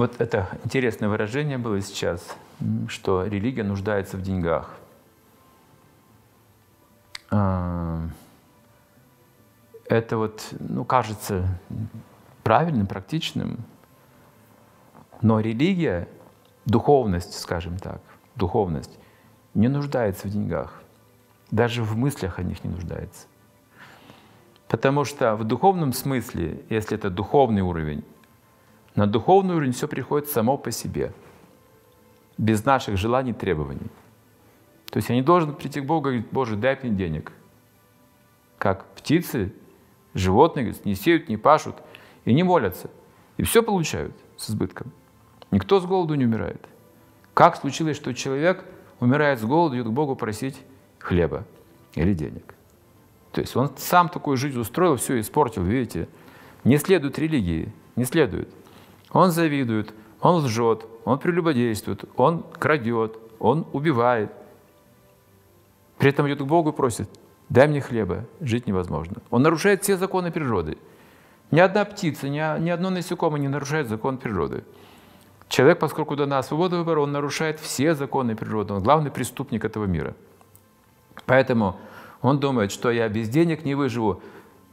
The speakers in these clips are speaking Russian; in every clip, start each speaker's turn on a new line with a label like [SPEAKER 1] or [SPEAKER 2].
[SPEAKER 1] Вот это интересное выражение было сейчас, что религия нуждается в деньгах. А, это вот, ну, кажется правильным, практичным, но религия, духовность, скажем так, духовность, не нуждается в деньгах. Даже в мыслях о них не нуждается. Потому что в духовном смысле, если это духовный уровень, на духовный уровень все приходит само по себе, без наших желаний и требований. То есть я не должен прийти к Богу и говорить, Боже, дай мне денег. Как птицы, животные говорят, не сеют, не пашут и не молятся. И все получают с избытком. Никто с голоду не умирает. Как случилось, что человек умирает с голоду, идет к Богу просить хлеба или денег? То есть он сам такую жизнь устроил, все испортил, видите? Не следует религии, не следует. Он завидует, он лжет, он прелюбодействует, он крадет, он убивает. При этом идет к Богу и просит, дай мне хлеба, жить невозможно. Он нарушает все законы природы. Ни одна птица, ни, ни одно насекомое не нарушает закон природы. Человек, поскольку дана свобода выбора, он нарушает все законы природы. Он главный преступник этого мира. Поэтому он думает, что я без денег не выживу.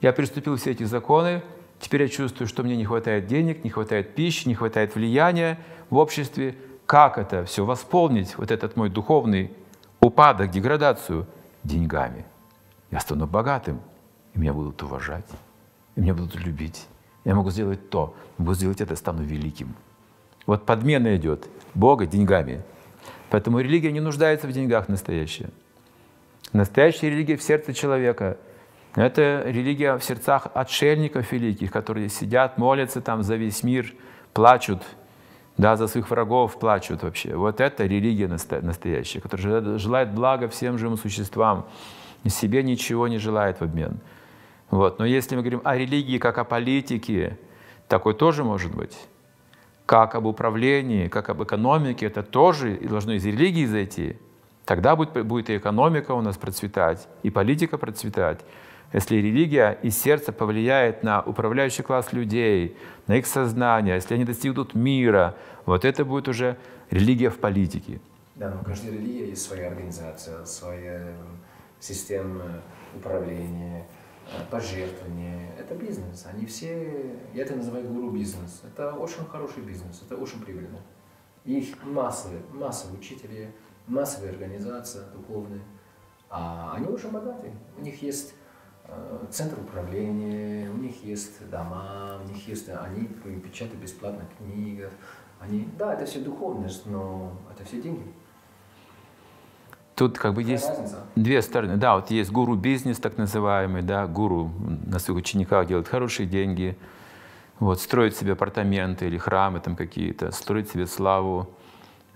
[SPEAKER 1] Я приступил все эти законы, теперь я чувствую, что мне не хватает денег, не хватает пищи, не хватает влияния в обществе. Как это все восполнить, вот этот мой духовный упадок, деградацию деньгами? Я стану богатым, и меня будут уважать, и меня будут любить. Я могу сделать то, могу сделать это, стану великим. Вот подмена идет Бога деньгами. Поэтому религия не нуждается в деньгах настоящая. Настоящая религия в сердце человека. Это религия в сердцах отшельников великих, которые сидят, молятся там за весь мир, плачут, да, за своих врагов плачут вообще. Вот это религия настоящая, которая желает блага всем живым существам, и себе ничего не желает в обмен. Вот. Но если мы говорим о религии как о политике, такой тоже может быть. Как об управлении, как об экономике, это тоже должно из религии зайти. Тогда будет, будет и экономика у нас процветать, и политика процветать. Если религия из сердца повлияет на управляющий класс людей, на их сознание, если они достигнут мира, вот это будет уже религия в политике.
[SPEAKER 2] Да, но у каждой религии есть своя организация, своя система управления, э, пожертвования. Это бизнес. Они все, я это называю гуру бизнес. Это очень хороший бизнес, это очень прибыльно. Их массовые, массовые учителя, массовые организации духовные, а они очень богатые. У них есть центр управления, у них есть дома, у них есть, они печатают бесплатно книги. Они, да, это все духовность, но это все деньги.
[SPEAKER 1] Тут как бы Какая есть разница? две стороны. Да, вот есть гуру-бизнес так называемый, да, гуру на своих учениках делает хорошие деньги, вот, строит себе апартаменты или храмы там какие-то, строит себе славу,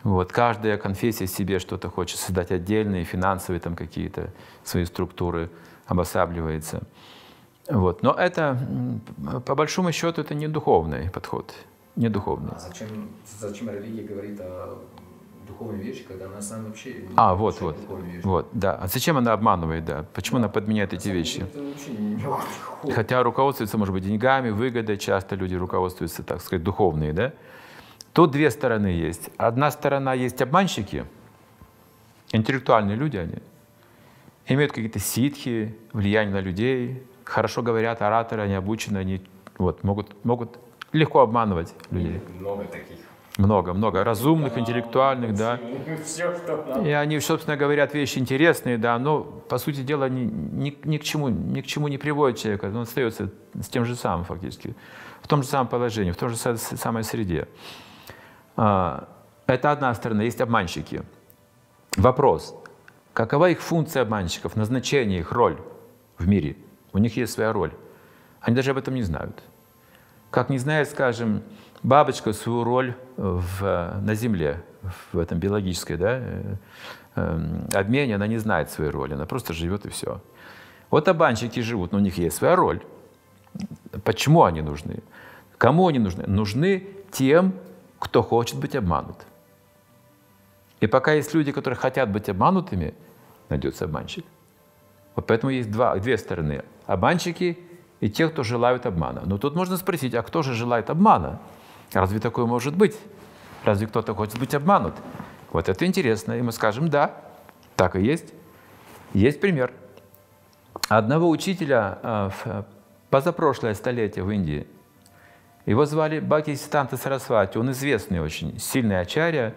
[SPEAKER 1] вот. Каждая конфессия себе что-то хочет создать отдельные, финансовые там какие-то свои структуры, обосабливается. Вот. Но это, по большому счету, это не духовный подход. Не духовный.
[SPEAKER 2] А зачем, зачем религия говорит о духовной вещи, когда она сама вообще не
[SPEAKER 1] А, вот, вот, вот, да. А зачем она обманывает, да? Почему да. она подменяет эти вещи? Хотя руководствуется, может быть, деньгами, выгодой, часто люди руководствуются, так сказать, духовные, да? Тут две стороны есть. Одна сторона есть обманщики, интеллектуальные люди они, имеют какие-то ситхи, влияние на людей, хорошо говорят, ораторы, они обучены, они вот, могут, могут легко обманывать людей.
[SPEAKER 2] Много таких.
[SPEAKER 1] Много, много. Разумных, да, интеллектуальных, да.
[SPEAKER 2] Все, что
[SPEAKER 1] И они, собственно, говорят вещи интересные, да, но, по сути дела, ни, ни, ни, к, чему, ни к чему не приводит человека. Он остается с тем же самым фактически, в том же самом положении, в той же самой среде. А, это одна сторона, есть обманщики. Вопрос, какова их функция обманщиков, назначение, их роль в мире? У них есть своя роль. Они даже об этом не знают. Как не знает, скажем, бабочка свою роль в, на Земле, в этом биологической да, э, эм, обмене, она не знает своей роли, она просто живет и все. Вот обманщики живут, но у них есть своя роль. Почему они нужны? Кому они нужны? Нужны тем, кто хочет быть обманут. И пока есть люди, которые хотят быть обманутыми, найдется обманщик. Вот поэтому есть два, две стороны. Обманщики и те, кто желают обмана. Но тут можно спросить, а кто же желает обмана? Разве такое может быть? Разве кто-то хочет быть обманут? Вот это интересно. И мы скажем, да, так и есть. Есть пример. Одного учителя а, в позапрошлое столетие в Индии, его звали Баки Ситанта Сарасвати, он известный очень, сильный ачарья,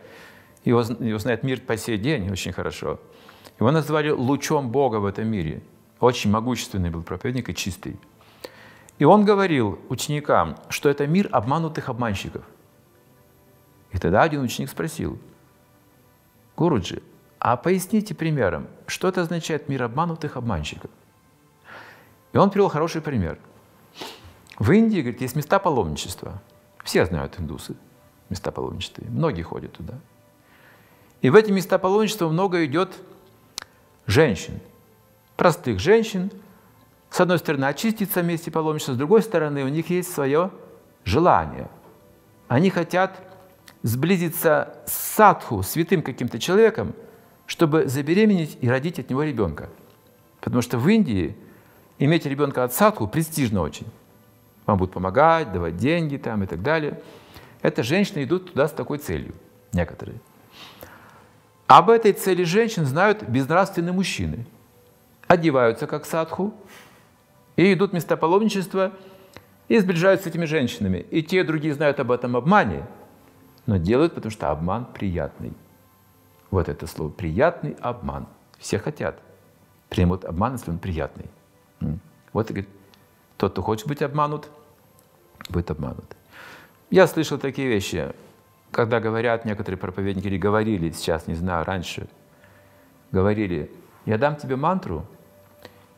[SPEAKER 1] его, его знает мир по сей день очень хорошо. Его назвали лучом Бога в этом мире. Очень могущественный был проповедник и чистый. И он говорил ученикам, что это мир обманутых обманщиков. И тогда один ученик спросил, Гуруджи, а поясните примером, что это означает мир обманутых обманщиков? И он привел хороший пример. В Индии, говорит, есть места паломничества. Все знают индусы, места паломничества. Многие ходят туда. И в эти места паломничества много идет женщин, простых женщин. С одной стороны, очиститься в месте паломничества, с другой стороны, у них есть свое желание. Они хотят сблизиться с садху, святым каким-то человеком, чтобы забеременеть и родить от него ребенка. Потому что в Индии иметь ребенка от садху престижно очень. Вам будут помогать, давать деньги там и так далее. Это женщины идут туда с такой целью, некоторые. Об этой цели женщин знают безнравственные мужчины. Одеваются как садху и идут в места паломничества и сближаются с этими женщинами. И те, и другие знают об этом обмане, но делают, потому что обман приятный. Вот это слово «приятный обман». Все хотят. Примут обман, если он приятный. Вот говорит, тот, кто хочет быть обманут, будет обманут. Я слышал такие вещи, когда говорят некоторые проповедники, или говорили, сейчас не знаю, раньше, говорили, я дам тебе мантру,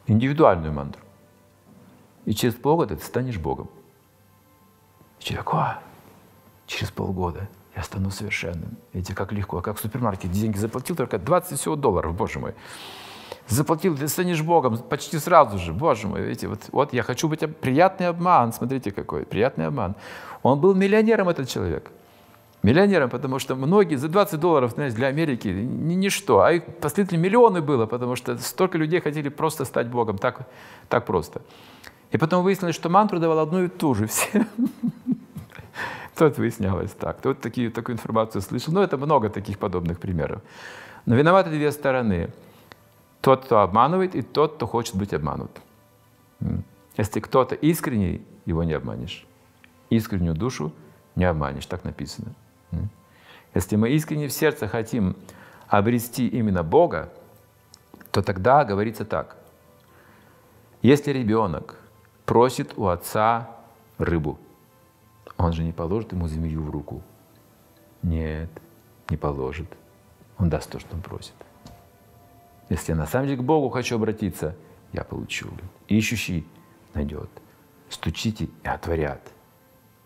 [SPEAKER 1] индивидуальную мантру, и через полгода ты станешь Богом. И человек, а, через полгода я стану совершенным. Эти как легко, как в супермаркете деньги заплатил, только 20 всего долларов, боже мой. Заплатил, ты станешь Богом почти сразу же, боже мой, видите, вот, вот я хочу быть, приятный обман, смотрите какой, приятный обман. Он был миллионером, этот человек. Миллионером, потому что многие за 20 долларов, знаете, для Америки ни, ничто, а их последовательно миллионы было, потому что столько людей хотели просто стать Богом, так, так просто. И потом выяснилось, что мантру давал одну и ту же все. Тут выяснялось так. Вот такие, такую информацию слышал. Ну, это много таких подобных примеров. Но виноваты две стороны. Тот, кто обманывает, и тот, кто хочет быть обманут. Если кто-то искренний, его не обманешь. Искреннюю душу не обманешь, так написано. Если мы искренне в сердце хотим обрести именно Бога, то тогда говорится так. Если ребенок просит у отца рыбу, он же не положит ему змею в руку. Нет, не положит. Он даст то, что он просит. Если я на самом деле к Богу хочу обратиться, я получу. Ищущий найдет. Стучите и отворят.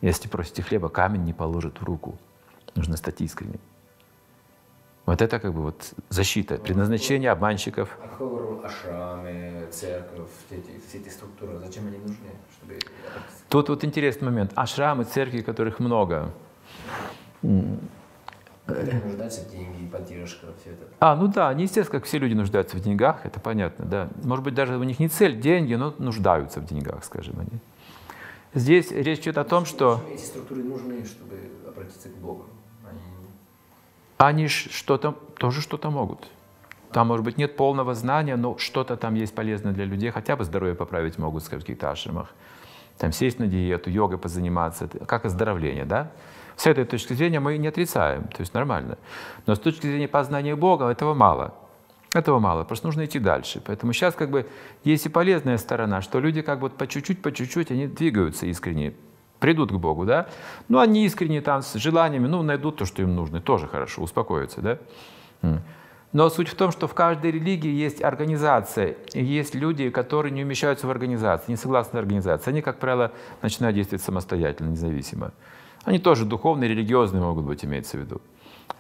[SPEAKER 1] Если просите хлеба, камень не положит в руку. Нужно стать искренним. Вот это как бы вот защита, предназначение обманщиков.
[SPEAKER 2] А какой роль ашрамы, церковь, все эти, все эти структуры, зачем они нужны? Чтобы...
[SPEAKER 1] Тут вот интересный момент. Ашрамы, церкви, которых много.
[SPEAKER 2] Нуждаются в деньги, поддержка, все это.
[SPEAKER 1] А, ну да, они, естественно, как все люди нуждаются в деньгах, это понятно, да. Может быть, даже у них не цель деньги, но нуждаются в деньгах, скажем они. Здесь речь идет о том, что...
[SPEAKER 2] Эти структуры нужны, чтобы обратиться к Богу.
[SPEAKER 1] Они, что-то, тоже что-то могут. Там, может быть, нет полного знания, но что-то там есть полезное для людей, хотя бы здоровье поправить могут, скажем, в каких-то ашрамах. Там сесть на диету, йогой позаниматься, как оздоровление, да? С этой точки зрения мы не отрицаем, то есть нормально. Но с точки зрения познания Бога этого мало. Этого мало, просто нужно идти дальше. Поэтому сейчас как бы есть и полезная сторона, что люди как бы по чуть-чуть, по чуть-чуть, они двигаются искренне, придут к Богу, да? Ну, они искренне там с желаниями, ну, найдут то, что им нужно, тоже хорошо, успокоятся, да? Но суть в том, что в каждой религии есть организация, и есть люди, которые не умещаются в организации, не согласны с организацией. Они, как правило, начинают действовать самостоятельно, независимо. Они тоже духовные, религиозные могут быть, имеется в виду.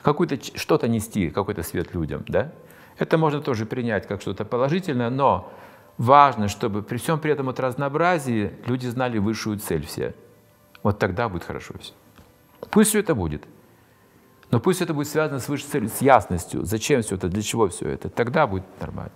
[SPEAKER 1] Какую-то что-то нести, какой-то свет людям, да? Это можно тоже принять как что-то положительное, но важно, чтобы при всем при этом вот разнообразии люди знали высшую цель все. Вот тогда будет хорошо все. Пусть все это будет. Но пусть это будет связано с высшей целью, с ясностью. Зачем все это, для чего все это. Тогда будет нормально.